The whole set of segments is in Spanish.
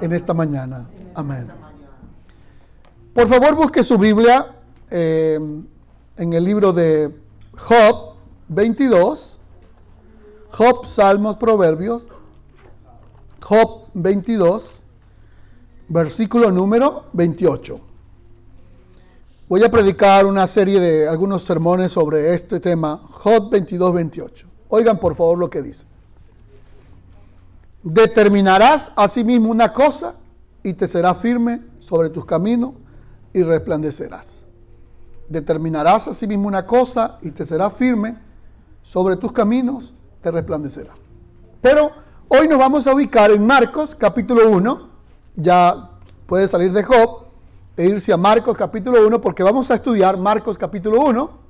en esta mañana. Amén. Por favor, busque su Biblia eh, en el libro de Job 22. Job, Salmos, Proverbios. Job 22, versículo número 28. Voy a predicar una serie de algunos sermones sobre este tema, Job 22, 28. Oigan por favor lo que dice. Determinarás a sí mismo una cosa y te será firme sobre tus caminos y resplandecerás. Determinarás a sí mismo una cosa y te será firme sobre tus caminos, te resplandecerá. Pero hoy nos vamos a ubicar en Marcos capítulo 1. Ya puede salir de Job e irse a Marcos capítulo 1 porque vamos a estudiar Marcos capítulo 1.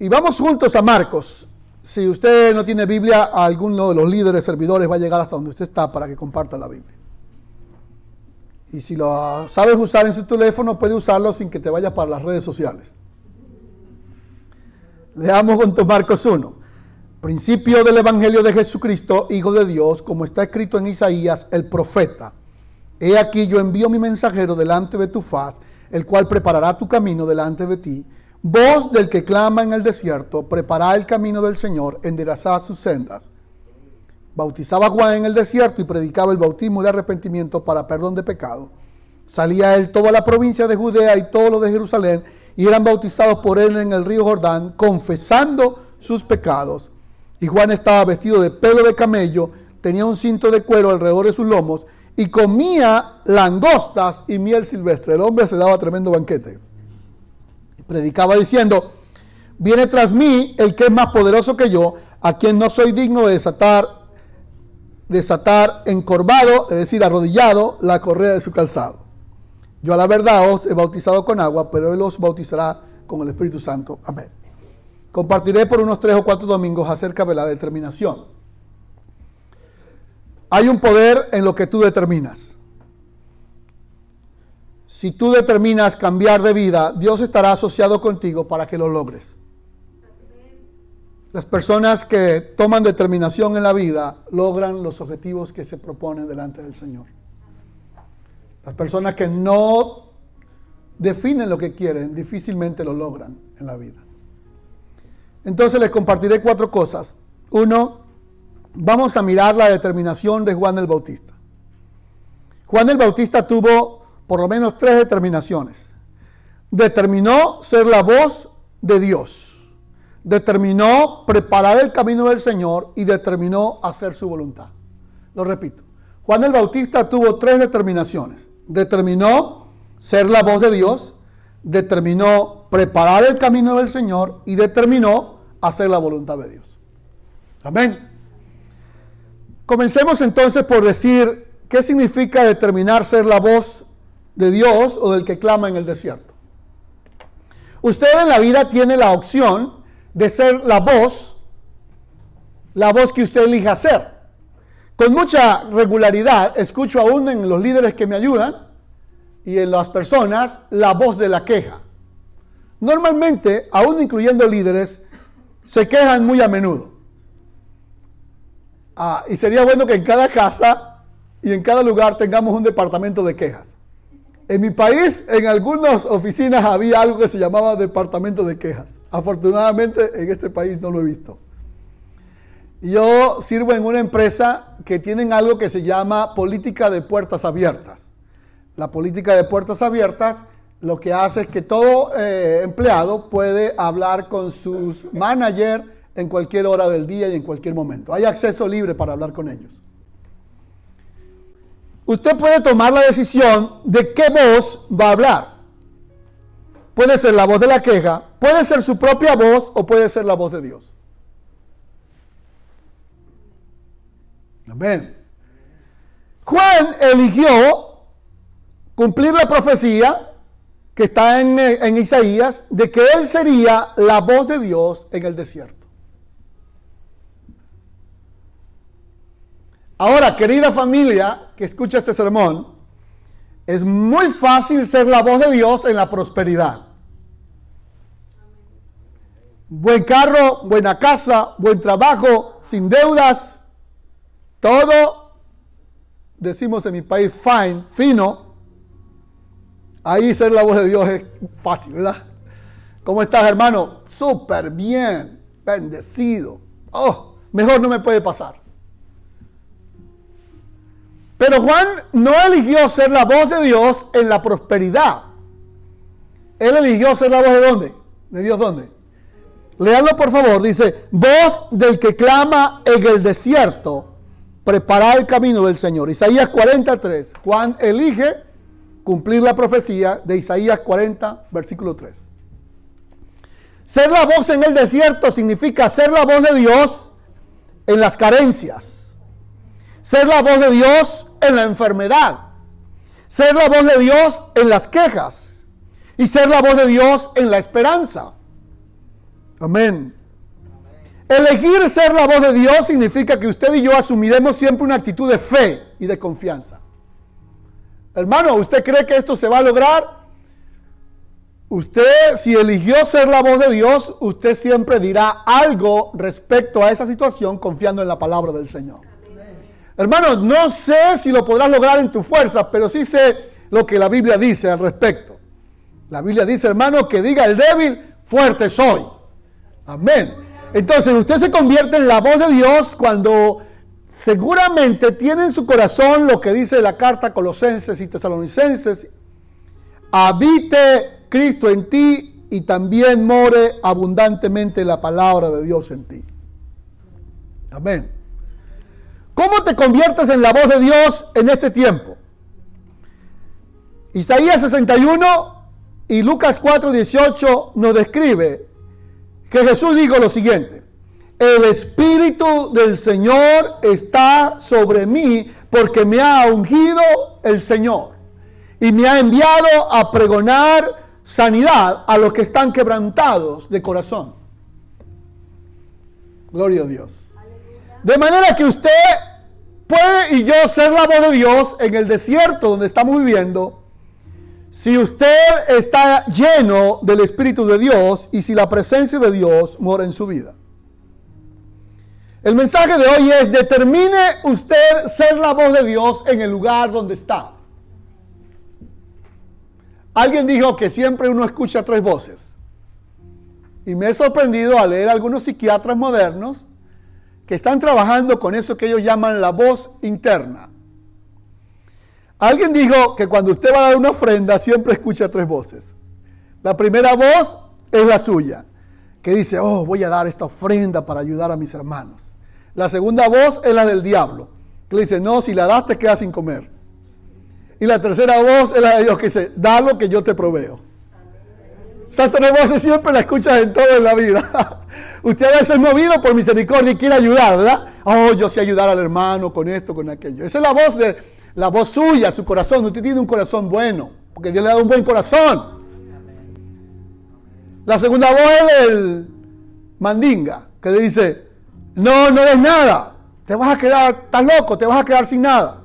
Y vamos juntos a Marcos. Si usted no tiene Biblia, alguno de los líderes servidores va a llegar hasta donde usted está para que comparta la Biblia. Y si lo sabes usar en su teléfono, puede usarlo sin que te vayas para las redes sociales. Leamos juntos Marcos 1. Principio del Evangelio de Jesucristo, Hijo de Dios, como está escrito en Isaías, el profeta. He aquí yo envío mi mensajero delante de tu faz, el cual preparará tu camino delante de ti. Voz del que clama en el desierto, prepara el camino del Señor, enderezad sus sendas. Bautizaba Juan en el desierto y predicaba el bautismo de arrepentimiento para perdón de pecado. Salía él toda la provincia de Judea y todo lo de Jerusalén y eran bautizados por él en el río Jordán, confesando sus pecados. Y Juan estaba vestido de pelo de camello, tenía un cinto de cuero alrededor de sus lomos y comía langostas y miel silvestre. El hombre se daba tremendo banquete. Predicaba diciendo, viene tras mí el que es más poderoso que yo, a quien no soy digno de desatar, desatar encorvado, es decir, arrodillado, la correa de su calzado. Yo a la verdad os he bautizado con agua, pero él os bautizará con el Espíritu Santo. Amén. Compartiré por unos tres o cuatro domingos acerca de la determinación. Hay un poder en lo que tú determinas. Si tú determinas cambiar de vida, Dios estará asociado contigo para que lo logres. Las personas que toman determinación en la vida logran los objetivos que se proponen delante del Señor. Las personas que no definen lo que quieren difícilmente lo logran en la vida. Entonces les compartiré cuatro cosas. Uno, vamos a mirar la determinación de Juan el Bautista. Juan el Bautista tuvo por lo menos tres determinaciones. Determinó ser la voz de Dios. Determinó preparar el camino del Señor y determinó hacer su voluntad. Lo repito. Juan el Bautista tuvo tres determinaciones. Determinó ser la voz de Dios, determinó preparar el camino del Señor y determinó hacer la voluntad de Dios. Amén. Comencemos entonces por decir qué significa determinar ser la voz de Dios o del que clama en el desierto. Usted en la vida tiene la opción de ser la voz, la voz que usted elija ser. Con mucha regularidad escucho aún en los líderes que me ayudan y en las personas la voz de la queja. Normalmente, aún incluyendo líderes, se quejan muy a menudo. Ah, y sería bueno que en cada casa y en cada lugar tengamos un departamento de quejas. En mi país, en algunas oficinas había algo que se llamaba departamento de quejas. Afortunadamente, en este país no lo he visto. Yo sirvo en una empresa que tienen algo que se llama política de puertas abiertas. La política de puertas abiertas lo que hace es que todo eh, empleado puede hablar con sus manager en cualquier hora del día y en cualquier momento. Hay acceso libre para hablar con ellos. Usted puede tomar la decisión de qué voz va a hablar. Puede ser la voz de la queja, puede ser su propia voz o puede ser la voz de Dios. Amén. Juan eligió cumplir la profecía que está en, Isaías de que él sería la voz de Dios en el desierto. Ahora, querida familia que escucha este sermón, es muy fácil ser la voz de Dios en la prosperidad. Buen carro, buena casa, buen trabajo, sin deudas, todo decimos en mi país, fine, fino, ahí ser la voz de Dios es fácil, ¿verdad? ¿Cómo estás, hermano? Súper bien, bendecido. Oh, mejor no me puede pasar. Pero Juan no eligió ser la voz de Dios en la prosperidad. Él eligió ser la voz de dónde? ¿De Dios dónde? Leanlo por favor. Dice, voz del que clama en el desierto, preparar el camino del Señor. Isaías 43. Juan elige cumplir la profecía de Isaías 40, versículo 3. Ser la voz en el desierto significa ser la voz de Dios en las carencias. Ser la voz de Dios en la enfermedad. Ser la voz de Dios en las quejas. Y ser la voz de Dios en la esperanza. Amén. Elegir ser la voz de Dios significa que usted y yo asumiremos siempre una actitud de fe y de confianza. Hermano, ¿usted cree que esto se va a lograr? Usted, si eligió ser la voz de Dios, usted siempre dirá algo respecto a esa situación confiando en la palabra del Señor. Hermano, no sé si lo podrás lograr en tu fuerza, pero sí sé lo que la Biblia dice al respecto. La Biblia dice, hermano, que diga el débil, fuerte soy. Amén. Entonces usted se convierte en la voz de Dios cuando seguramente tiene en su corazón lo que dice la carta Colosenses y Tesalonicenses. Habite Cristo en ti y también more abundantemente la palabra de Dios en ti. Amén. ¿Cómo te conviertes en la voz de Dios en este tiempo? Isaías 61 y Lucas 4, 18 nos describe que Jesús dijo lo siguiente. El Espíritu del Señor está sobre mí porque me ha ungido el Señor y me ha enviado a pregonar sanidad a los que están quebrantados de corazón. Gloria a Dios. De manera que usted puede y yo ser la voz de Dios en el desierto donde estamos viviendo, si usted está lleno del Espíritu de Dios y si la presencia de Dios mora en su vida. El mensaje de hoy es, determine usted ser la voz de Dios en el lugar donde está. Alguien dijo que siempre uno escucha tres voces. Y me he sorprendido al leer algunos psiquiatras modernos que están trabajando con eso que ellos llaman la voz interna. Alguien dijo que cuando usted va a dar una ofrenda siempre escucha tres voces. La primera voz es la suya, que dice, oh, voy a dar esta ofrenda para ayudar a mis hermanos. La segunda voz es la del diablo, que le dice, no, si la das te quedas sin comer. Y la tercera voz es la de Dios, que dice, da lo que yo te proveo. Esas tres voces siempre la escuchas en todo en la vida. Usted a veces movido por misericordia y quiere ayudar, ¿verdad? Oh, yo sé ayudar al hermano con esto, con aquello. Esa es la voz de la voz suya, su corazón. Usted tiene un corazón bueno, porque Dios le da un buen corazón. La segunda voz es el mandinga, que le dice, no, no es nada. Te vas a quedar, estás loco, te vas a quedar sin nada.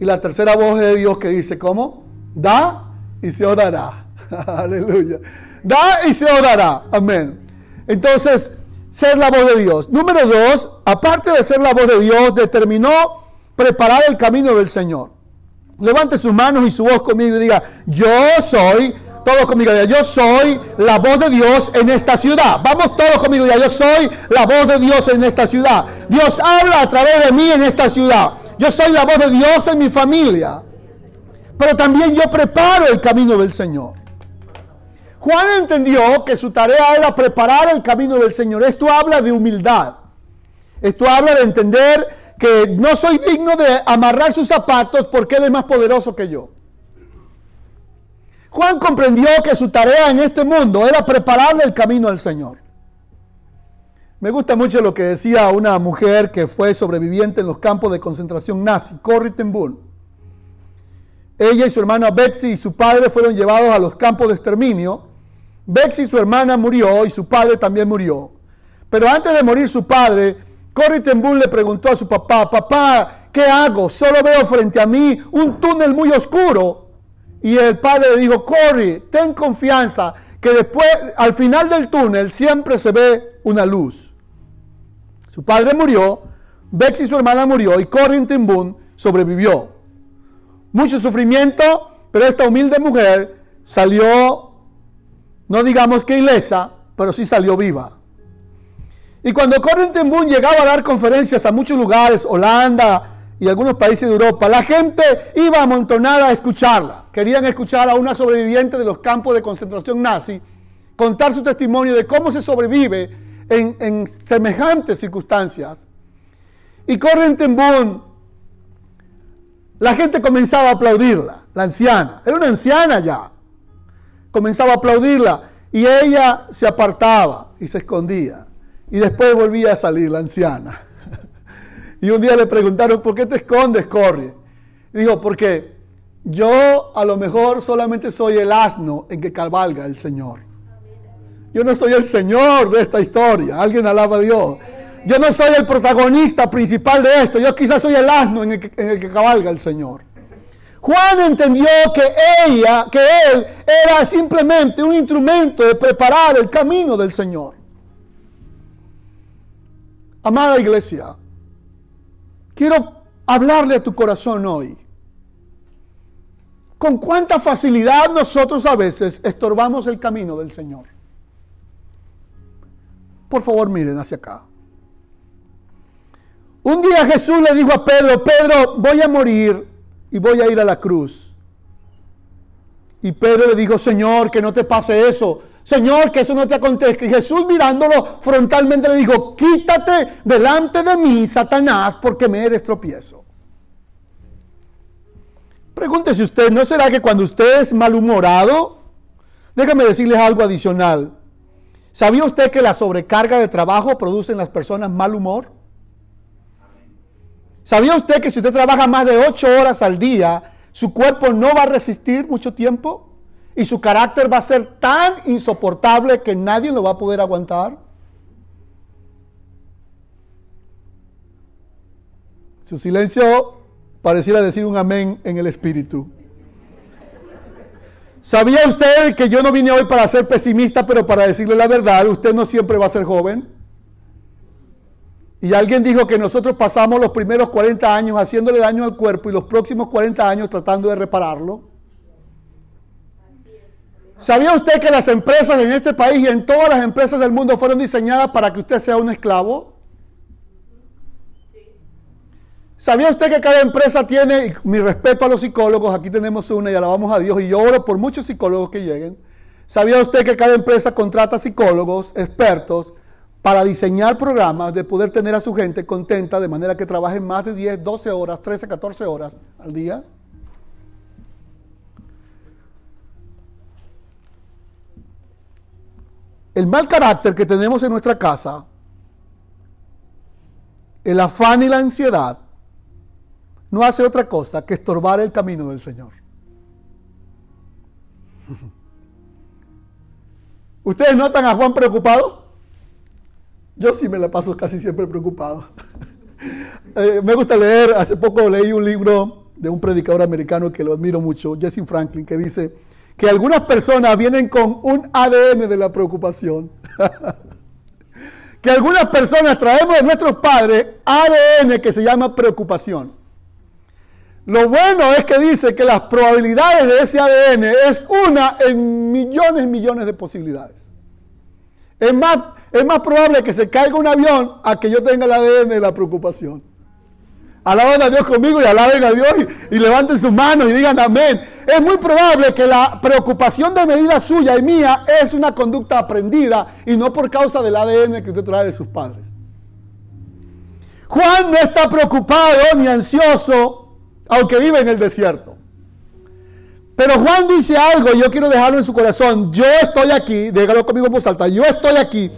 Y la tercera voz es de Dios que dice, ¿cómo? Da y se orará. Aleluya. Da y se orará. Amén. Entonces, ser la voz de Dios. Número dos, aparte de ser la voz de Dios, determinó preparar el camino del Señor. Levante sus manos y su voz conmigo y diga, yo soy, todos conmigo, yo soy la voz de Dios en esta ciudad. Vamos todos conmigo, diga, yo soy la voz de Dios en esta ciudad. Dios habla a través de mí en esta ciudad. Yo soy la voz de Dios en mi familia. Pero también yo preparo el camino del Señor. Juan entendió que su tarea era preparar el camino del Señor. Esto habla de humildad. Esto habla de entender que no soy digno de amarrar sus zapatos porque Él es más poderoso que yo. Juan comprendió que su tarea en este mundo era prepararle el camino al Señor. Me gusta mucho lo que decía una mujer que fue sobreviviente en los campos de concentración nazi, Corrie. Ella y su hermana Betsy y su padre fueron llevados a los campos de exterminio. Betsy, su hermana, murió y su padre también murió. Pero antes de morir su padre, ten Boom le preguntó a su papá, papá, ¿qué hago? Solo veo frente a mí un túnel muy oscuro. Y el padre le dijo, Corrie, ten confianza que después, al final del túnel, siempre se ve una luz. Su padre murió, Betsy, su hermana, murió y ten Boom sobrevivió. Mucho sufrimiento, pero esta humilde mujer salió, no digamos que ilesa, pero sí salió viva. Y cuando Boom llegaba a dar conferencias a muchos lugares, Holanda y algunos países de Europa, la gente iba amontonada a escucharla. Querían escuchar a una sobreviviente de los campos de concentración nazi contar su testimonio de cómo se sobrevive en, semejantes circunstancias. Y Boom, la gente comenzaba a aplaudirla, la anciana. Era una anciana ya. Comenzaba a aplaudirla y ella se apartaba y se escondía. Y después volvía a salir la anciana. Y un día le preguntaron, ¿por qué te escondes, Corrie? Y dijo, porque yo a lo mejor solamente soy el asno en que cabalga el Señor. Yo no soy el Señor de esta historia. Alguien alaba a Dios. Yo no soy el protagonista principal de esto. Yo quizás soy el asno en el que, en el que cabalga el Señor. Juan entendió que ella, que él era simplemente un instrumento de preparar el camino del Señor. Amada iglesia, quiero hablarle a tu corazón hoy. Con cuánta facilidad nosotros a veces estorbamos el camino del Señor. Por favor, miren hacia acá. Un día Jesús le dijo a Pedro, Pedro, voy a morir y voy a ir a la cruz. Y Pedro le dijo, Señor, que no te pase eso. Señor, que eso no te acontezca. Y Jesús mirándolo frontalmente le dijo, quítate delante de mí, Satanás, porque me eres tropiezo. Pregúntese usted, ¿no será que cuando usted es malhumorado, déjame decirles algo adicional. ¿Sabía usted que la sobrecarga de trabajo produce en las personas mal humor? ¿Sabía usted que si usted trabaja más de ocho horas al día, su cuerpo no va a resistir mucho tiempo? Y su carácter va a ser tan insoportable que nadie lo va a poder aguantar. Su silencio pareciera decir un amén en el espíritu. ¿Sabía usted que yo no vine hoy para ser pesimista, pero para decirle la verdad? Usted no siempre va a ser joven. Y alguien dijo que nosotros pasamos los primeros 40 años haciéndole daño al cuerpo y los próximos 40 años tratando de repararlo. ¿Sabía usted que las empresas en este país y en todas las empresas del mundo fueron diseñadas para que usted sea un esclavo? ¿Sabía usted que cada empresa tiene, mi respeto a los psicólogos, aquí tenemos una y alabamos a Dios y yo oro por muchos psicólogos que lleguen? ¿Sabía usted que cada empresa contrata psicólogos, expertos, para diseñar programas de poder tener a su gente contenta de manera que trabajen más de 10, 12 horas, 13, 14 horas al día. El mal carácter que tenemos en nuestra casa, el afán y la ansiedad, no hace otra cosa que estorbar el camino del Señor. ¿Ustedes notan a Juan preocupado? Yo sí me la paso casi siempre preocupado. Eh, me gusta leer, hace poco leí un libro de un predicador americano que lo admiro mucho, Jesse Franklin, que dice que algunas personas vienen con un ADN de la preocupación. que algunas personas traemos de nuestros padres ADN que se llama preocupación. Lo bueno es que dice que las probabilidades de ese ADN es una en millones y millones de posibilidades. Es más, es más probable que se caiga un avión a que yo tenga el ADN de la preocupación. Alaben a Dios conmigo y alaben a Dios y, y, levanten sus manos y digan amén. Es muy probable que la preocupación de medida suya y mía es una conducta aprendida y no por causa del ADN que usted trae de sus padres. Juan no está preocupado ni ansioso, aunque vive en el desierto. Pero Juan dice algo, yo quiero dejarlo en su corazón. Yo estoy aquí, dígalo conmigo en voz alta, yo estoy aquí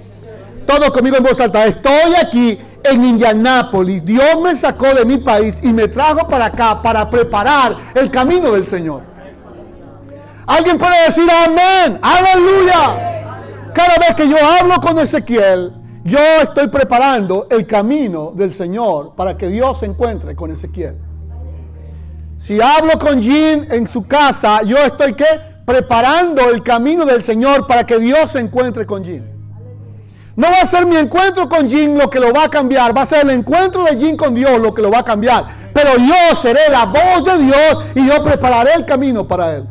todos conmigo en voz alta. Estoy aquí en Indianápolis. Dios me sacó de mi país y me trajo para acá para preparar el camino del Señor. Alguien puede decir amén, aleluya. Cada vez que yo hablo con Ezequiel, yo estoy preparando el camino del Señor para que Dios se encuentre con Ezequiel. Si hablo con Jean en su casa, yo estoy ¿qué? preparando el camino del Señor para que Dios se encuentre con Jean. No va a ser mi encuentro con Jim lo que lo va a cambiar, va a ser el encuentro de Jim con Dios lo que lo va a cambiar. pero yo seré la voz de Dios y yo prepararé el camino para él.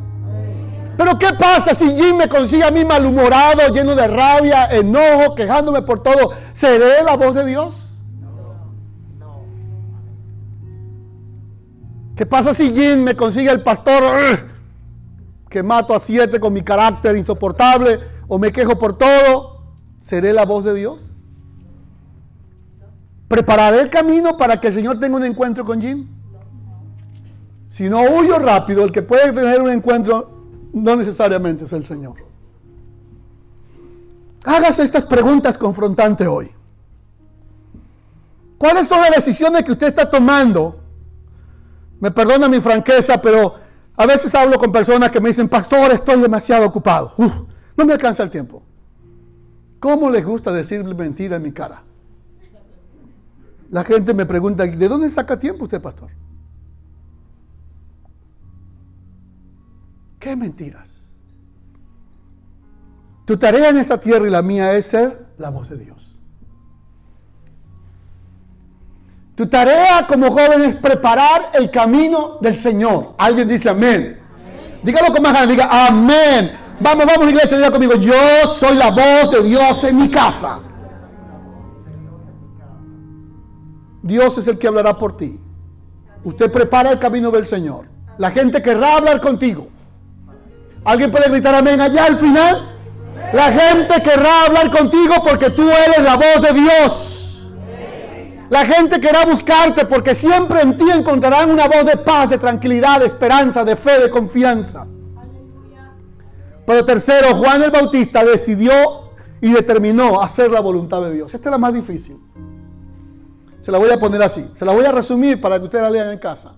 Pero ¿qué pasa si Jim me consigue a mí malhumorado, lleno de rabia, enojo, quejándome por todo? ¿Seré la voz de Dios? ¿Qué pasa si Jim me consigue el pastor que mato a siete con mi carácter insoportable o me quejo por todo? ¿Seré la voz de Dios? ¿Prepararé el camino para que el Señor tenga un encuentro con Jim? Si no huyo rápido, el que puede tener un encuentro no necesariamente es el Señor. Hágase estas preguntas confrontantes hoy. ¿Cuáles son las decisiones que usted está tomando? Me perdona mi franqueza, pero a veces hablo con personas que me dicen, pastor, estoy demasiado ocupado. no me alcanza el tiempo. ¿Cómo les gusta decirle mentira en mi cara? La gente me pregunta, ¿de dónde saca tiempo usted, pastor? ¿Qué mentiras? Tu tarea en esta tierra y la mía es ser la voz de Dios. Tu tarea como joven es preparar el camino del Señor. Alguien dice amén. Dígalo con más ganas, diga amén. Vamos, vamos iglesia, diga conmigo, yo soy la voz de Dios en mi casa. Dios es el que hablará por ti. Usted prepara el camino del Señor. La gente querrá hablar contigo. ¿Alguien puede gritar amén allá al final? La gente querrá hablar contigo porque tú eres la voz de Dios. La gente querrá buscarte porque siempre en ti encontrarán una voz de paz, de tranquilidad, de esperanza, de fe, de confianza. Pero tercero, Juan el Bautista decidió y determinó hacer la voluntad de Dios. Esta es la más difícil. Se la voy a poner así. Se la voy a resumir para que ustedes la lean en casa.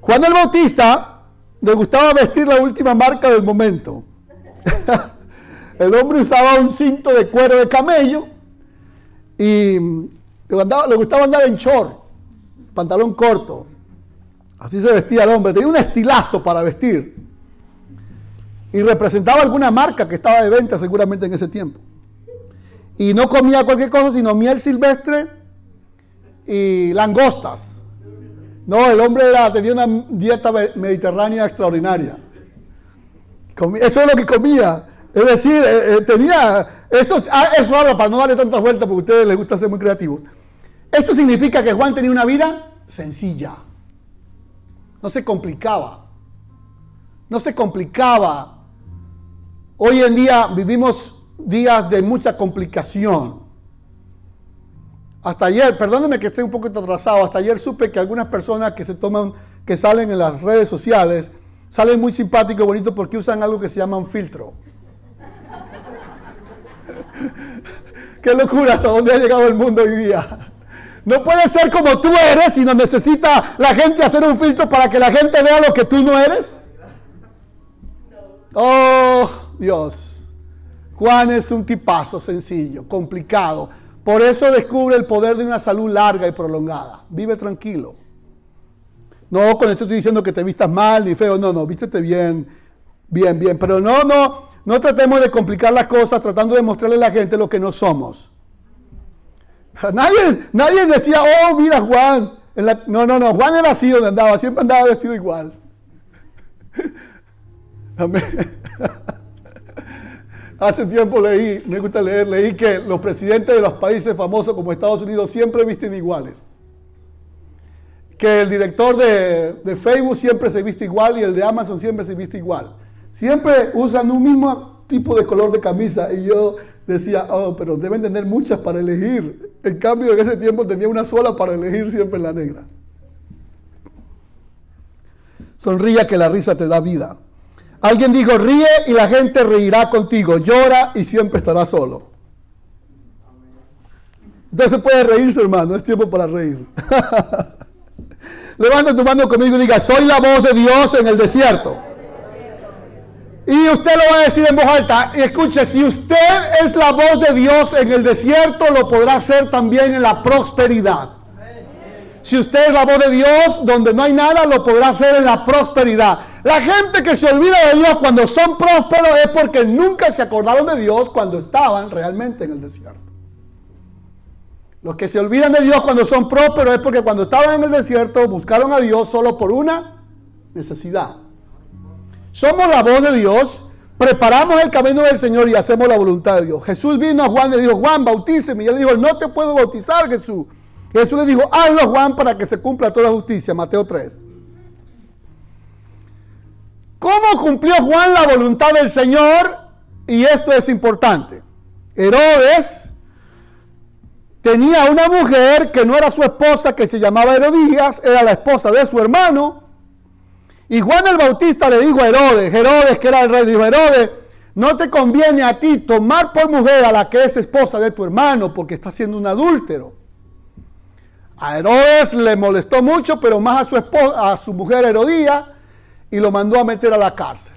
Juan el Bautista le gustaba vestir la última marca del momento. el hombre usaba un cinto de cuero de camello y le, gustaba andar en short, pantalón corto. Así se vestía el hombre. Tenía un estilazo para vestir. Y representaba alguna marca que estaba de venta seguramente en ese tiempo. Y no comía cualquier cosa, sino miel silvestre y langostas. No, el hombre tenía una dieta mediterránea extraordinaria. eso es lo que comía. Es decir, eh, eh, tenía. Eso, ah, eso habla para no darle tantas vueltas porque a ustedes les gusta ser muy creativos. Esto significa que Juan tenía una vida sencilla. No se complicaba. No se complicaba. Hoy en día vivimos días de mucha complicación. Hasta ayer, perdónenme que esté un poco atrasado, hasta ayer supe que algunas personas que se toman, que salen en las redes sociales, salen muy simpáticos y bonitos porque usan algo que se llama un filtro. Qué locura hasta dónde ha llegado el mundo hoy día. No puede ser como tú eres, sino necesita la gente hacer un filtro para que la gente vea lo que tú no eres. Oh, Dios. Juan es un tipazo sencillo, complicado por eso descubre el poder de una salud larga y prolongada. Vive tranquilo. No con esto estoy diciendo que te vistas mal ni feo. No, no, vístete bien, bien, bien. Pero no, no, no tratemos de complicar las cosas tratando de mostrarle a la gente lo que no somos. Nadie, nadie decía, oh, mira Juan. no, no, no, Juan era así donde andaba, siempre andaba vestido igual. Amén. Hace tiempo leí, me gusta leer, leí que los presidentes de los países famosos como Estados Unidos siempre visten iguales. Que el director de, Facebook siempre se viste igual y el de Amazon siempre se viste igual. Siempre usan un mismo tipo de color de camisa y yo decía, oh, pero deben tener muchas para elegir. En cambio, en ese tiempo tenía una sola para elegir siempre la negra. Sonría que la risa te da vida. Alguien dijo, ríe y la gente reirá contigo, llora y siempre estará solo. Entonces puede reírse, hermano, es tiempo para reír. Levanta tu mano conmigo y diga, soy la voz de Dios en el desierto. Y usted lo va a decir en voz alta. Y escuche, si usted es la voz de Dios en el desierto, lo podrá hacer también en la prosperidad. Si usted es la voz de Dios, donde no hay nada, lo podrá hacer en la prosperidad. La gente que se olvida de Dios cuando son prósperos es porque nunca se acordaron de Dios cuando estaban realmente en el desierto. Los que se olvidan de Dios cuando son prósperos es porque cuando estaban en el desierto buscaron a Dios solo por una necesidad. Somos la voz de Dios, preparamos el camino del Señor y hacemos la voluntad de Dios. Jesús vino a Juan y le dijo, Juan, bautíceme. Y él dijo, no te puedo bautizar, Jesús. Jesús le dijo, hazlo, Juan, para que se cumpla toda justicia. Mateo 3. ¿Cómo cumplió Juan la voluntad del Señor? Y esto es importante. Herodes tenía una mujer que no era su esposa, que se llamaba Herodías, era la esposa de su hermano. Y Juan el Bautista le dijo a Herodes, Herodes que era el rey, dijo, Herodes, no te conviene a ti tomar por mujer a la que es esposa de tu hermano, porque está siendo un adúltero. A Herodes le molestó mucho, pero más a su esposa, a su mujer Herodías, y lo mandó a meter a la cárcel.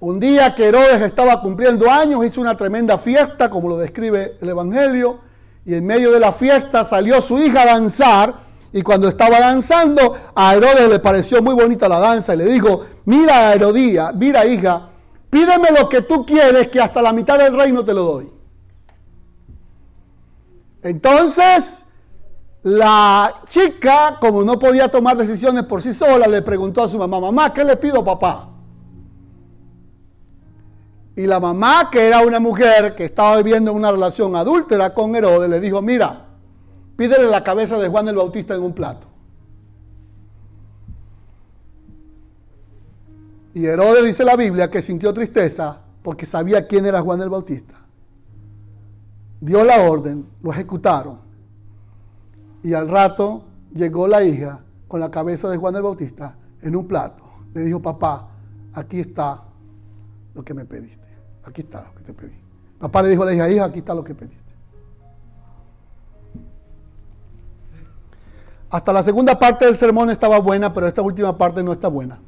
Un día que Herodes estaba cumpliendo años, hizo una tremenda fiesta, como lo describe el Evangelio, y en medio de la fiesta salió su hija a danzar, y cuando estaba danzando, a Herodes le pareció muy bonita la danza, y le dijo, mira Herodía, mira hija, pídeme lo que tú quieres, que hasta la mitad del reino te lo doy. Entonces, la chica, como no podía tomar decisiones por sí sola, le preguntó a su mamá, mamá, ¿qué le pido papá? Y la mamá, que era una mujer que estaba viviendo una relación adúltera con Herodes, le dijo, mira, pídele la cabeza de Juan el Bautista en un plato. Y Herodes dice la Biblia que sintió tristeza porque sabía quién era Juan el Bautista. Dio la orden, lo ejecutaron. Y al rato llegó la hija con la cabeza de Juan el Bautista en un plato. Le dijo, papá, aquí está lo que me pediste. Aquí está lo que te pedí. Papá le dijo a la hija, hija, aquí está lo que pediste. Hasta la segunda parte del sermón estaba buena, pero esta última parte no está buena.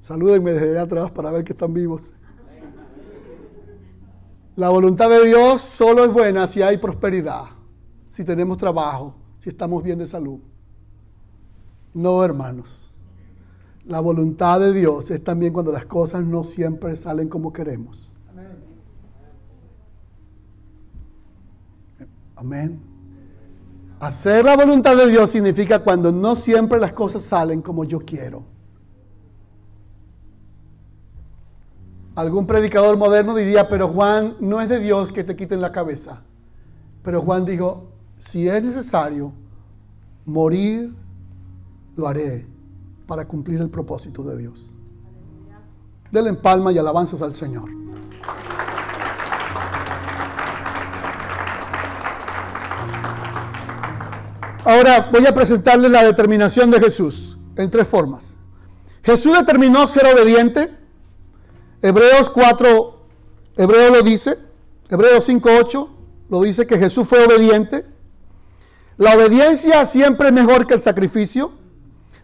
Salúdenme desde atrás para ver que están vivos. La voluntad de Dios solo es buena si hay prosperidad, si tenemos trabajo, si estamos bien de salud. No, hermanos. La voluntad de Dios es también cuando las cosas no siempre salen como queremos. Amén. Hacer la voluntad de Dios significa cuando no siempre las cosas salen como yo quiero. Algún predicador moderno diría, pero Juan, no es de Dios que te quiten la cabeza. Pero Juan dijo, si es necesario morir, lo haré para cumplir el propósito de Dios. Denle en palma y alabanzas al Señor. Ahora voy a presentarles la determinación de Jesús en tres formas. Jesús determinó ser obediente Hebreos 4, Hebreos lo dice, Hebreos 5, 8, lo dice que Jesús fue obediente. La obediencia siempre es mejor que el sacrificio.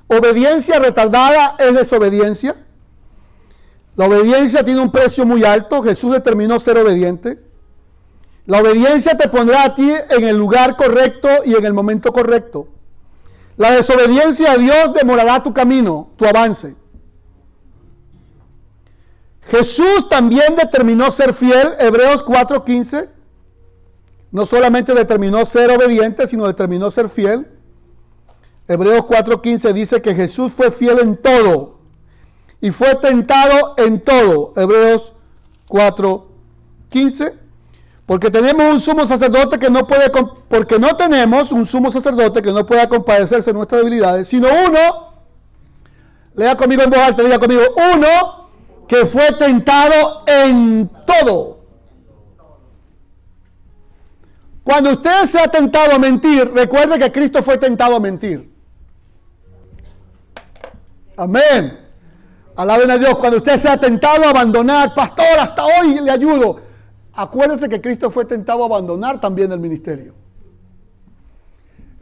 Obediencia retardada es desobediencia. La obediencia tiene un precio muy alto. Jesús determinó ser obediente. La obediencia te pondrá a ti en el lugar correcto y en el momento correcto. La desobediencia a Dios demorará tu camino, tu avance. Jesús también determinó ser fiel, Hebreos 4:15. No solamente determinó ser obediente, sino determinó ser fiel. Hebreos 4:15 dice que Jesús fue fiel en todo y fue tentado en todo. Hebreos 4:15. Porque tenemos un sumo sacerdote que no puede, porque no tenemos un sumo sacerdote que no pueda compadecerse de nuestras debilidades, sino uno, lea conmigo en voz alta, diga conmigo, uno que fue tentado en todo. Cuando usted se ha tentado a mentir, recuerde que Cristo fue tentado a mentir. Amén. Alaben a Dios. Cuando usted se ha tentado a abandonar, pastor, hasta hoy le ayudo. Acuérdese que Cristo fue tentado a abandonar también el ministerio.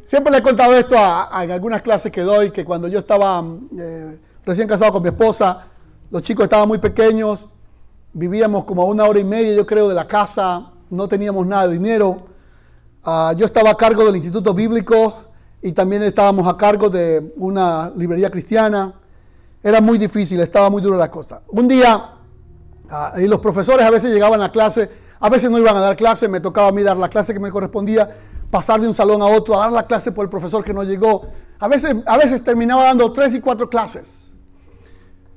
Siempre le he contado esto a, en algunas clases que doy, que cuando yo estaba eh, recién casado con mi esposa, los chicos estaban muy pequeños, vivíamos como a una hora y media, yo creo, de la casa, no teníamos nada de dinero. Ah, yo estaba a cargo del Instituto Bíblico y también estábamos a cargo de una librería cristiana. Era muy difícil, estaba muy dura la cosa. Un día, ah, y los profesores a veces llegaban a clase A veces no iban a dar clase, me tocaba a mí dar la clase que me correspondía, pasar de un salón a otro a dar la clase por el profesor que no llegó. A veces, a veces terminaba dando tres y cuatro clases.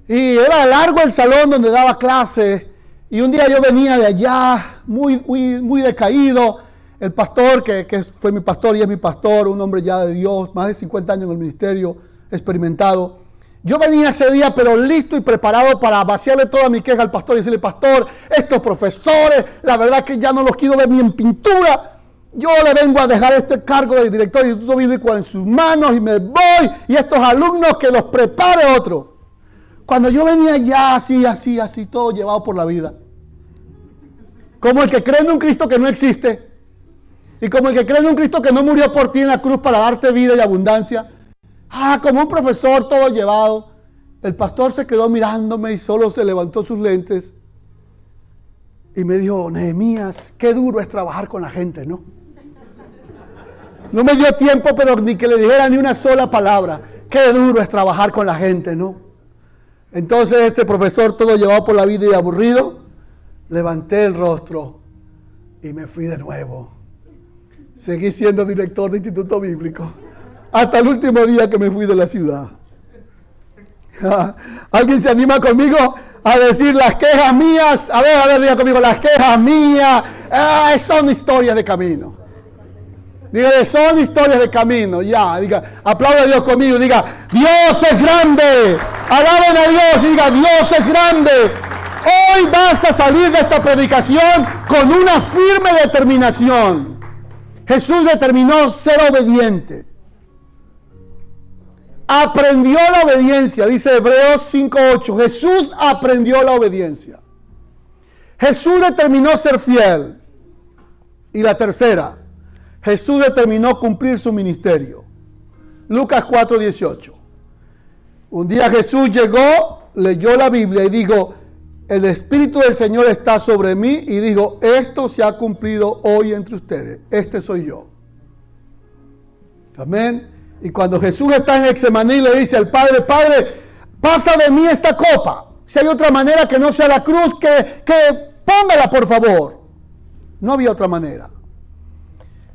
Y era largo el salón donde daba clase. Y un día yo venía de allá, muy, muy, muy decaído. El pastor, que, que fue mi pastor y es mi pastor, un hombre ya de Dios, más de 50 años en el ministerio, experimentado. Yo venía ese día, pero listo y preparado para vaciarle toda mi queja al pastor y decirle, pastor, estos profesores, la verdad que ya no los quiero ver ni en pintura. Yo le vengo a dejar este cargo de director de Instituto Bíblico en sus manos y me voy. Y estos alumnos que los prepare otro. Cuando yo venía ya así, así, así, todo llevado por la vida. Como el que cree en un Cristo que no existe. Y como el que cree en un Cristo que no murió por ti en la cruz para darte vida y abundancia. Ah, como un profesor todo llevado. El pastor se quedó mirándome y solo se levantó sus lentes y me dijo, Nehemías, qué duro es trabajar con la gente, ¿no? No me dio tiempo, pero ni que le dijera ni una sola palabra. Qué duro es trabajar con la gente, ¿no? Entonces este profesor, todo llevado por la vida y aburrido, levanté el rostro y me fui de nuevo. Seguí siendo director de instituto bíblico hasta el último día que me fui de la ciudad. ¿Alguien se anima conmigo a decir las quejas mías? A ver, a ver, diga conmigo, las quejas mías ah, son historias de camino. Diga, son historias de camino, ya, diga, aplauda a Dios conmigo, diga, Dios es grande, alaben a Dios, diga, Dios es grande. Hoy vas a salir de esta predicación con una firme determinación. Jesús determinó ser obediente aprendió la obediencia, dice Hebreos 5.8. Jesús aprendió la obediencia. Jesús determinó ser fiel. Y la tercera, Jesús determinó cumplir su ministerio. Lucas 4.18. Un día Jesús llegó, leyó la Biblia y dijo, el Espíritu del Señor está sobre mí y dijo, esto se ha cumplido hoy entre ustedes. Este soy yo. Amén. Y cuando Jesús está en Exemaní le dice al Padre, Padre, pasa de mí esta copa. Si hay otra manera que no sea la cruz, que, que póngala por favor. No había otra manera.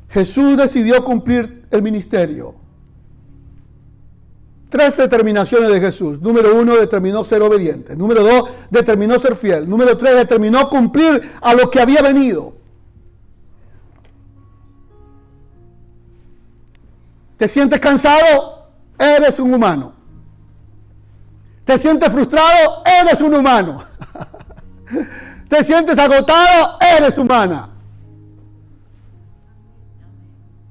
Jesús decidió cumplir el ministerio. Tres determinaciones de Jesús. Número uno, determinó ser obediente. Número dos, determinó ser fiel. Número tres, determinó cumplir a lo que había venido. ¿Te sientes cansado? Eres un humano. ¿Te sientes frustrado? Eres un humano. ¿Te sientes agotado? Eres humana.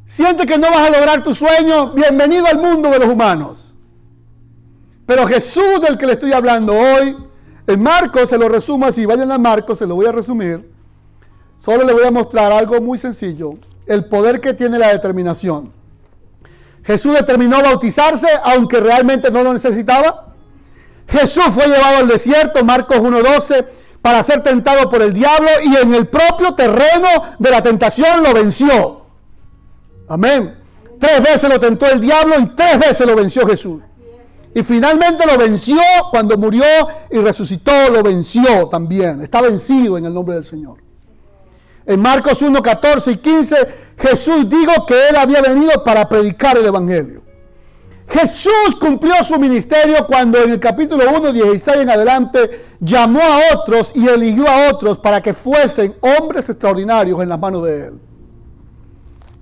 ¿Sientes que no vas a lograr tu sueño? Bienvenido al mundo de los humanos. Pero Jesús del que le estoy hablando hoy, en Marcos se lo resumo así, vayan a Marcos, se lo voy a resumir. Solo le voy a mostrar algo muy sencillo, el poder que tiene la determinación. Jesús determinó bautizarse aunque realmente no lo necesitaba. Jesús fue llevado al desierto, Marcos 1.12, para ser tentado por el diablo y en el propio terreno de la tentación lo venció. Amén. Tres veces lo tentó el diablo y tres veces lo venció Jesús. Y finalmente lo venció cuando murió y resucitó, lo venció también. Está vencido en el nombre del Señor. En Marcos 1, 14 y 15, Jesús dijo que él había venido para predicar el Evangelio. Jesús cumplió su ministerio cuando en el capítulo 1, 16 en adelante llamó a otros y eligió a otros para que fuesen hombres extraordinarios en las manos de él.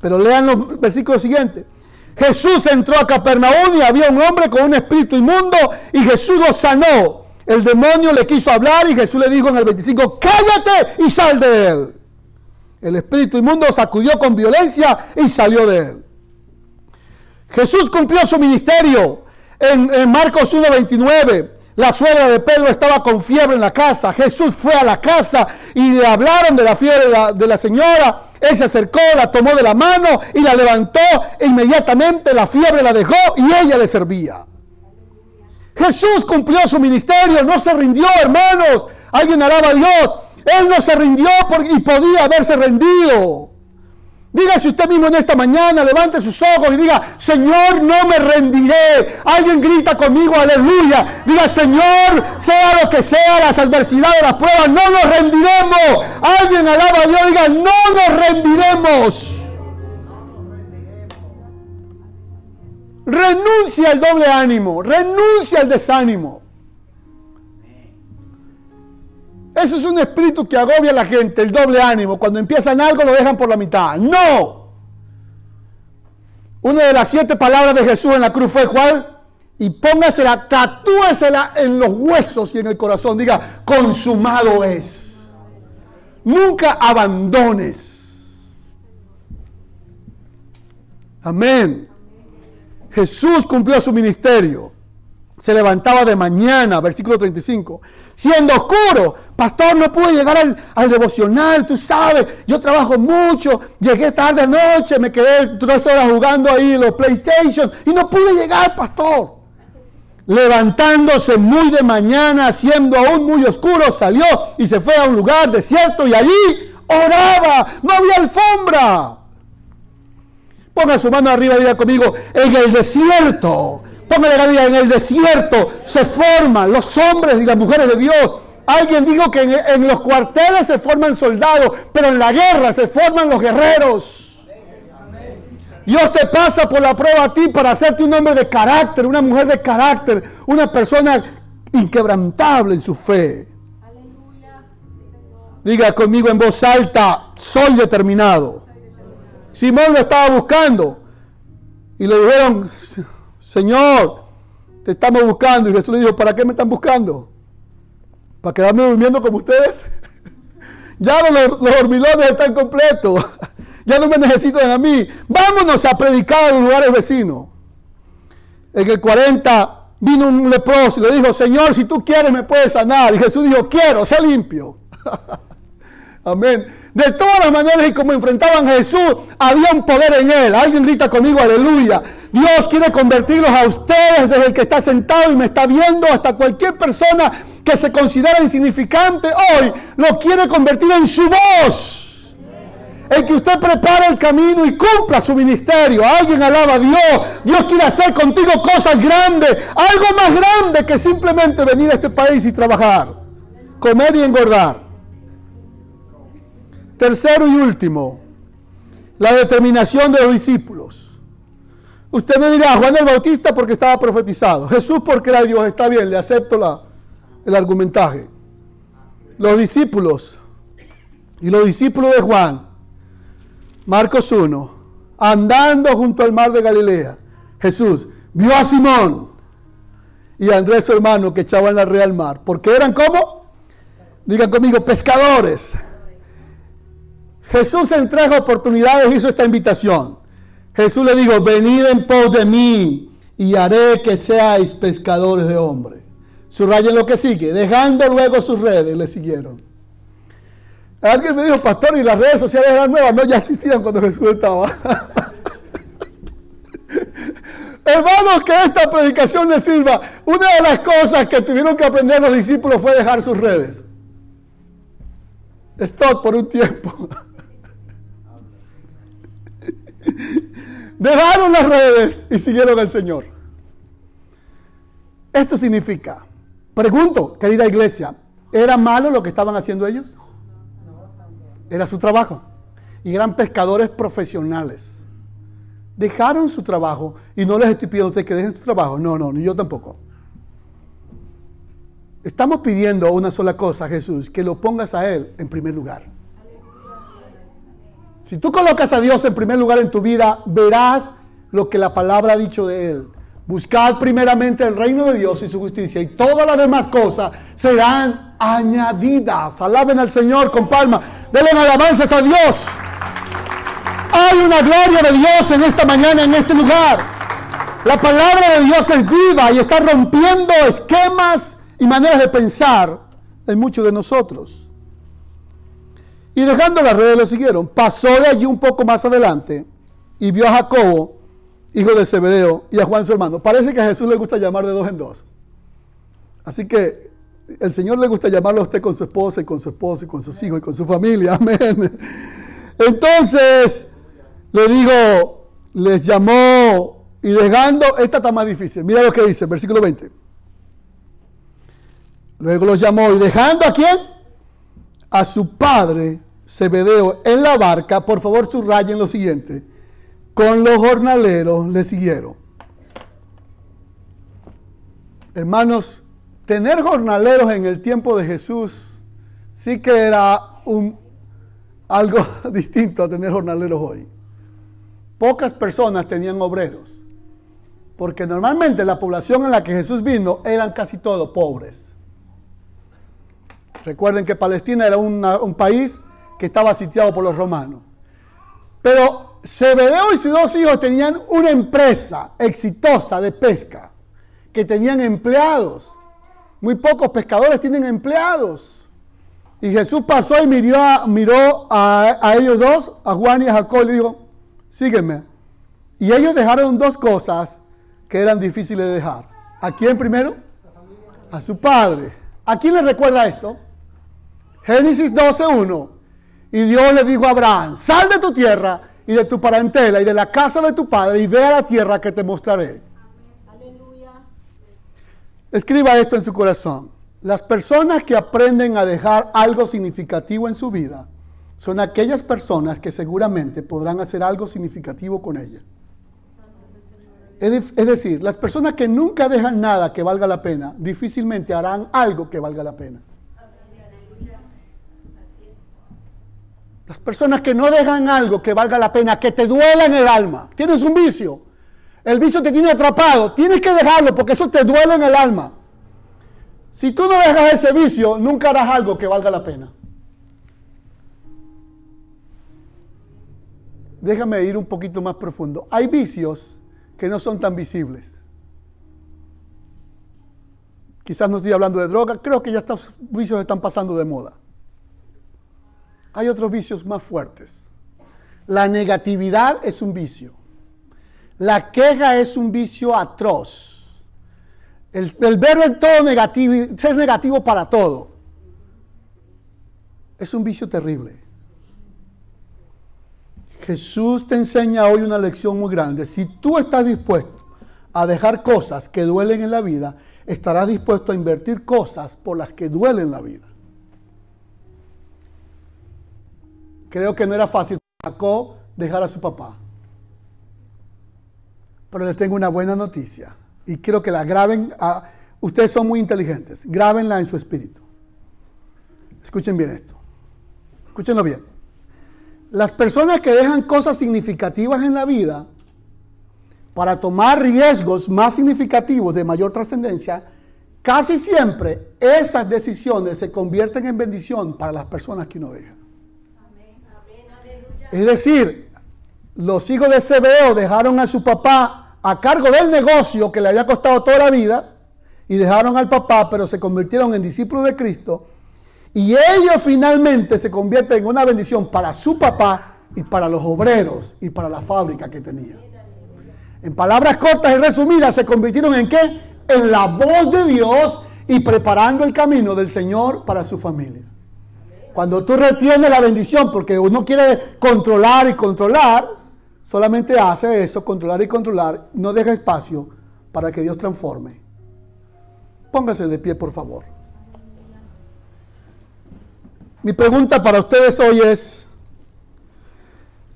Pero lean los versículos siguientes. Jesús entró a Capernaum y había un hombre con un espíritu inmundo y Jesús lo sanó. El demonio le quiso hablar y Jesús le dijo en el 25, cállate y sal de él. El espíritu inmundo sacudió con violencia y salió de él. Jesús cumplió su ministerio. En, Marcos 1.29, la suegra de Pedro estaba con fiebre en la casa. Jesús fue a la casa y le hablaron de la fiebre de la, de la señora. Él se acercó, la tomó de la mano y la levantó. E inmediatamente la fiebre la dejó y ella le servía. Jesús cumplió su ministerio, no se rindió, hermanos. Alguien alaba a Dios. Él no se rindió y podía haberse rendido. Dígase usted mismo en esta mañana, levante sus ojos y diga, Señor, no me rendiré. Alguien grita conmigo, aleluya. Diga, Señor, sea lo que sea, las adversidades, las pruebas, no nos rendiremos. Alguien alaba a Dios, diga, no nos rendiremos. Renuncia al doble ánimo, renuncia al desánimo. Eso es un espíritu que agobia a la gente, el doble ánimo. Cuando empiezan algo lo dejan por la mitad. No. Una de las siete palabras de Jesús en la cruz fue cuál? Y póngasela, tatúesela en los huesos y en el corazón. Diga, consumado es. Nunca abandones. Amén. Jesús cumplió su ministerio. Se levantaba de mañana, versículo 35, siendo oscuro. Pastor, no pude llegar al, devocional, tú sabes, yo trabajo mucho, llegué tarde anoche, me quedé tres horas jugando ahí los PlayStation y no pude llegar, pastor. Levantándose muy de mañana, siendo aún muy oscuro, salió y se fue a un lugar desierto y allí oraba, no había alfombra. Ponga su mano arriba y diga conmigo, en el desierto Póngale la vida en el desierto. Se forman los hombres y las mujeres de Dios. Alguien dijo que en, los cuarteles se forman soldados, pero en la guerra se forman los guerreros. Dios te pasa por la prueba a ti para hacerte un hombre de carácter, una mujer de carácter, una persona inquebrantable en su fe. Diga conmigo en voz alta, soy determinado. Simón lo estaba buscando y le dijeron, Señor, te estamos buscando. Y Jesús le dijo, ¿para qué me están buscando? ¿Para quedarme durmiendo como ustedes? ya los, los hormilones están completos. ya no me necesitan a mí. Vámonos a predicar en lugares vecinos. En el 40 vino un leproso y le dijo, Señor, si tú quieres me puedes sanar. Y Jesús dijo, quiero, sé limpio. Amén. De todas las maneras y como enfrentaban a Jesús, había un poder en él. Alguien grita conmigo, aleluya. Dios quiere convertirlos a ustedes desde el que está sentado y me está viendo hasta cualquier persona que se considera insignificante hoy, lo quiere convertir en su voz. El que usted prepare el camino y cumpla su ministerio. Alguien alaba a Dios. Dios quiere hacer contigo cosas grandes. Algo más grande que simplemente venir a este país y trabajar. Comer y engordar. Tercero y último, la determinación de los discípulos. Usted me dirá, Juan el Bautista porque estaba profetizado. Jesús porque era Dios. Está bien, le acepto la, el argumentaje. Los discípulos y los discípulos de Juan, Marcos 1, andando junto al mar de Galilea, Jesús vio a Simón y a Andrés su hermano que echaban la red al mar. Porque eran como, digan conmigo, pescadores. Jesús en tres oportunidades hizo esta invitación. Jesús le dijo, venid en pos de mí y haré que seáis pescadores de hombres. Subrayen lo que sigue. Dejando luego sus redes, le siguieron. Alguien me dijo, pastor, ¿y las redes sociales eran nuevas? No, ya existían cuando Jesús estaba. Hermanos, que esta predicación les sirva. Una de las cosas que tuvieron que aprender los discípulos fue dejar sus redes. Stop por un tiempo. Dejaron las redes y siguieron al Señor. Esto significa, pregunto, querida iglesia, ¿era malo lo que estaban haciendo ellos? Era su trabajo. Y eran pescadores profesionales. Dejaron su trabajo y no les estoy pidiendo a que dejen su trabajo. No, no, ni yo tampoco. Estamos pidiendo una sola cosa, Jesús, que lo pongas a Él en primer lugar. Si tú colocas a Dios en primer lugar en tu vida, verás lo que la palabra ha dicho de Él. Buscad primeramente el reino de Dios y su justicia y todas las demás cosas serán añadidas. Alaben al Señor con palma. Denle alabanzas a Dios. Hay una gloria de Dios en esta mañana, en este lugar. La palabra de Dios es viva y está rompiendo esquemas y maneras de pensar en muchos de nosotros. Y dejando las redes le siguieron. Pasó de allí un poco más adelante y vio a Jacobo, hijo de Zebedeo, y a Juan su hermano. Parece que a Jesús le gusta llamar de dos en dos. Así que el Señor le gusta llamarlo a usted con su esposa y con su esposo y con sus hijos y con su familia. Amén. Entonces, le digo, les llamó y dejando, esta está más difícil. Mira lo que dice, versículo 20. Luego los llamó y dejando a quién? A su padre Zebedeo en la barca. Por favor, subrayen lo siguiente. Con los jornaleros le siguieron. Hermanos, tener jornaleros en el tiempo de Jesús sí que era un, algo distinto a tener jornaleros hoy. Pocas personas tenían obreros, porque normalmente la población en la que Jesús vino eran casi todos pobres. Recuerden que Palestina era un país estaba sitiado por los romanos. Pero Zebedeo y sus dos hijos tenían una empresa exitosa de pesca, que tenían empleados. Muy pocos pescadores tienen empleados. Y Jesús pasó y miró, a, a, ellos dos, a Juan y a Jacob, y dijo, sígueme. Y ellos dejaron dos cosas que eran difíciles de dejar. ¿A quién primero? A su padre. ¿A quién le recuerda esto? Génesis 12.1. Y Dios le dijo a Abraham, sal de tu tierra y de tu parentela y de la casa de tu padre y ve a la tierra que te mostraré. Aleluya. Escriba esto en su corazón. Las personas que aprenden a dejar algo significativo en su vida son aquellas personas que seguramente podrán hacer algo significativo con ella. Es decir, las personas que nunca dejan nada que valga la pena, difícilmente harán algo que valga la pena. Las personas que no dejan algo que valga la pena, que te duela en el alma. Tienes un vicio. El vicio te tiene atrapado. Tienes que dejarlo porque eso te duele en el alma. Si tú no dejas ese vicio, nunca harás algo que valga la pena. Déjame ir un poquito más profundo. Hay vicios que no son tan visibles. Quizás no estoy hablando de droga, creo que ya estos vicios están pasando de moda hay otros vicios más fuertes. La negatividad es un vicio. La queja es un vicio atroz. El, en todo negativo, ser negativo para todo, es un vicio terrible. Jesús te enseña hoy una lección muy grande. Si tú estás dispuesto a dejar cosas que duelen en la vida, estarás dispuesto a invertir cosas por las que duelen la vida. Creo que no era fácil Jacob dejar a su papá. Pero les tengo una buena noticia. Y quiero que la graben. ustedes son muy inteligentes. Grábenla en su espíritu. Escuchen bien esto. Escúchenlo bien. Las personas que dejan cosas significativas en la vida para tomar riesgos más significativos de mayor trascendencia, casi siempre esas decisiones se convierten en bendición para las personas que uno deja. Es decir, los hijos de Zebedeo dejaron a su papá a cargo del negocio que le había costado toda la vida y dejaron al papá, pero se convirtieron en discípulos de Cristo. Y ellos finalmente se convierten en una bendición para su papá y para los obreros y para la fábrica que tenía. En palabras cortas y resumidas, se convirtieron en qué? En la voz de Dios y preparando el camino del Señor para su familia. Cuando tú retienes la bendición porque uno quiere controlar y controlar, solamente hace eso, controlar y controlar, no deja espacio para que Dios transforme. Póngase de pie, por favor. Mi pregunta para ustedes hoy es,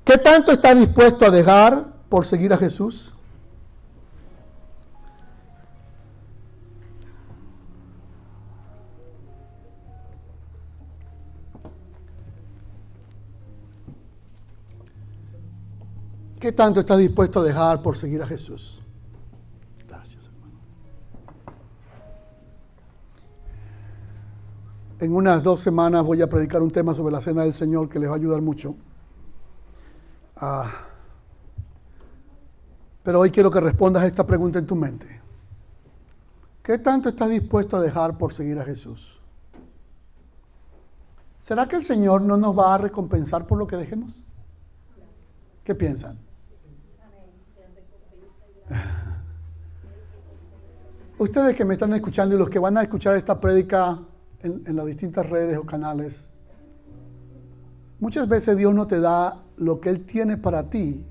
¿qué tanto está dispuesto a dejar por seguir a Jesús? ¿Qué tanto estás dispuesto a dejar por seguir a Jesús? Gracias, hermano. En unas dos semanas voy a predicar un tema sobre la cena del Señor que les va a ayudar mucho. Ah, pero hoy quiero que respondas a esta pregunta en tu mente. ¿Qué tanto estás dispuesto a dejar por seguir a Jesús? ¿Será que el Señor no nos va a recompensar por lo que dejemos? ¿Qué piensan? Ustedes que me están escuchando y los que van a escuchar esta prédica en, las distintas redes o canales, muchas veces Dios no te da lo que Él tiene para ti,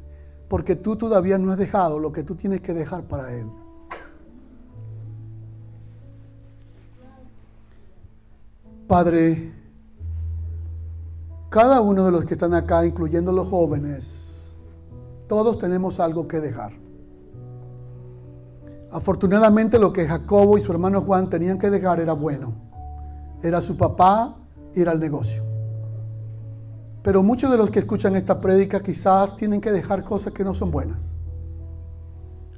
porque tú todavía no has dejado lo que tú tienes que dejar para Él. Padre, cada uno de los que están acá, incluyendo los jóvenes, todos tenemos algo que dejar. Afortunadamente lo que Jacobo y su hermano Juan tenían que dejar era bueno. Era su papá y era el negocio. Pero muchos de los que escuchan esta prédica quizás tienen que dejar cosas que no son buenas.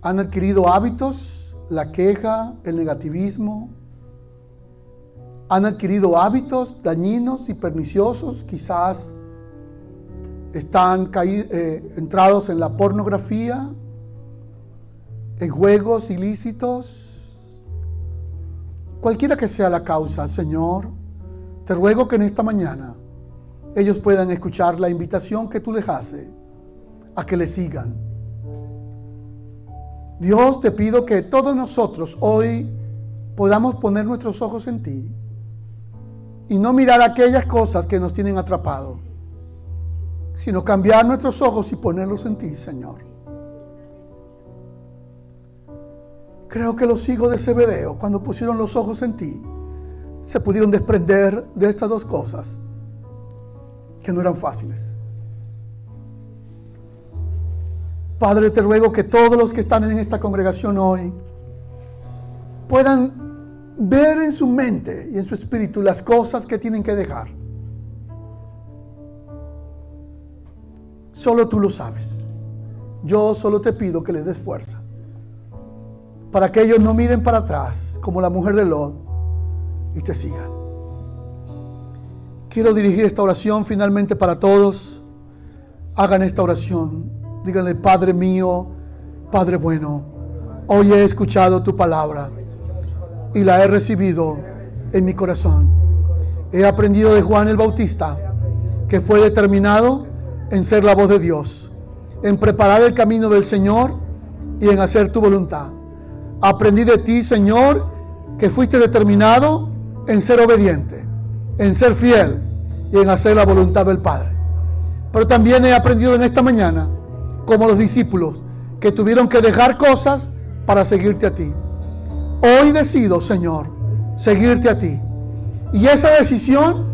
Han adquirido hábitos, la queja, el negativismo. Han adquirido hábitos dañinos y perniciosos. Quizás están eh, entrados en la pornografía, en juegos ilícitos. Cualquiera que sea la causa, Señor, te ruego que en esta mañana ellos puedan escuchar la invitación que tú les haces a que le sigan. Dios, te pido que todos nosotros hoy podamos poner nuestros ojos en ti y no mirar aquellas cosas que nos tienen atrapados, sino cambiar nuestros ojos y ponerlos en ti, Señor. Creo que los hijos de Zebedeo, cuando pusieron los ojos en ti, se pudieron desprender de estas dos cosas que no eran fáciles. Padre, te ruego que todos los que están en esta congregación hoy puedan ver en su mente y en su espíritu las cosas que tienen que dejar. Solo tú lo sabes. Yo solo te pido que les des fuerza. Para que ellos no miren para atrás como la mujer de Lot y te sigan. Quiero dirigir esta oración finalmente para todos. Hagan esta oración. Díganle, Padre mío, Padre bueno, hoy he escuchado tu palabra y la he recibido en mi corazón. He aprendido de Juan el Bautista que fue determinado en ser la voz de Dios, en preparar el camino del Señor y en hacer tu voluntad. Aprendí de ti, Señor, que fuiste determinado en ser obediente en ser fiel y en hacer la voluntad del Padre. Pero también he aprendido en esta mañana, como los discípulos, que tuvieron que dejar cosas para seguirte a ti. Hoy decido, Señor, seguirte a ti. Y esa decisión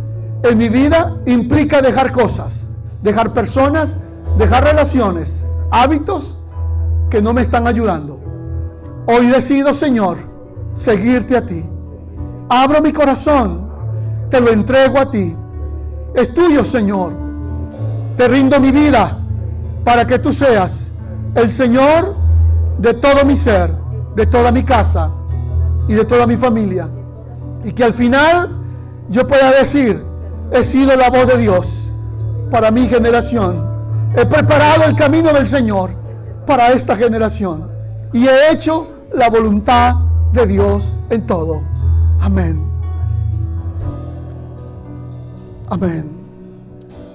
en mi vida implica dejar cosas, dejar personas, dejar relaciones, hábitos que no me están ayudando. Hoy decido, Señor, seguirte a ti. Abro mi corazón te lo entrego a ti. Es tuyo, Señor. Te rindo mi vida para que tú seas el Señor de todo mi ser, de toda mi casa y de toda mi familia. Y que al final yo pueda decir, he sido la voz de Dios para mi generación. He preparado el camino del Señor para esta generación. Y he hecho la voluntad de Dios en todo. Amén. Amén.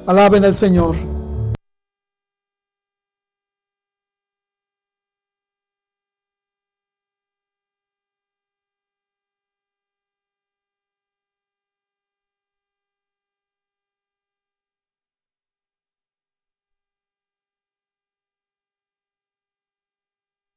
Alaben al Señor.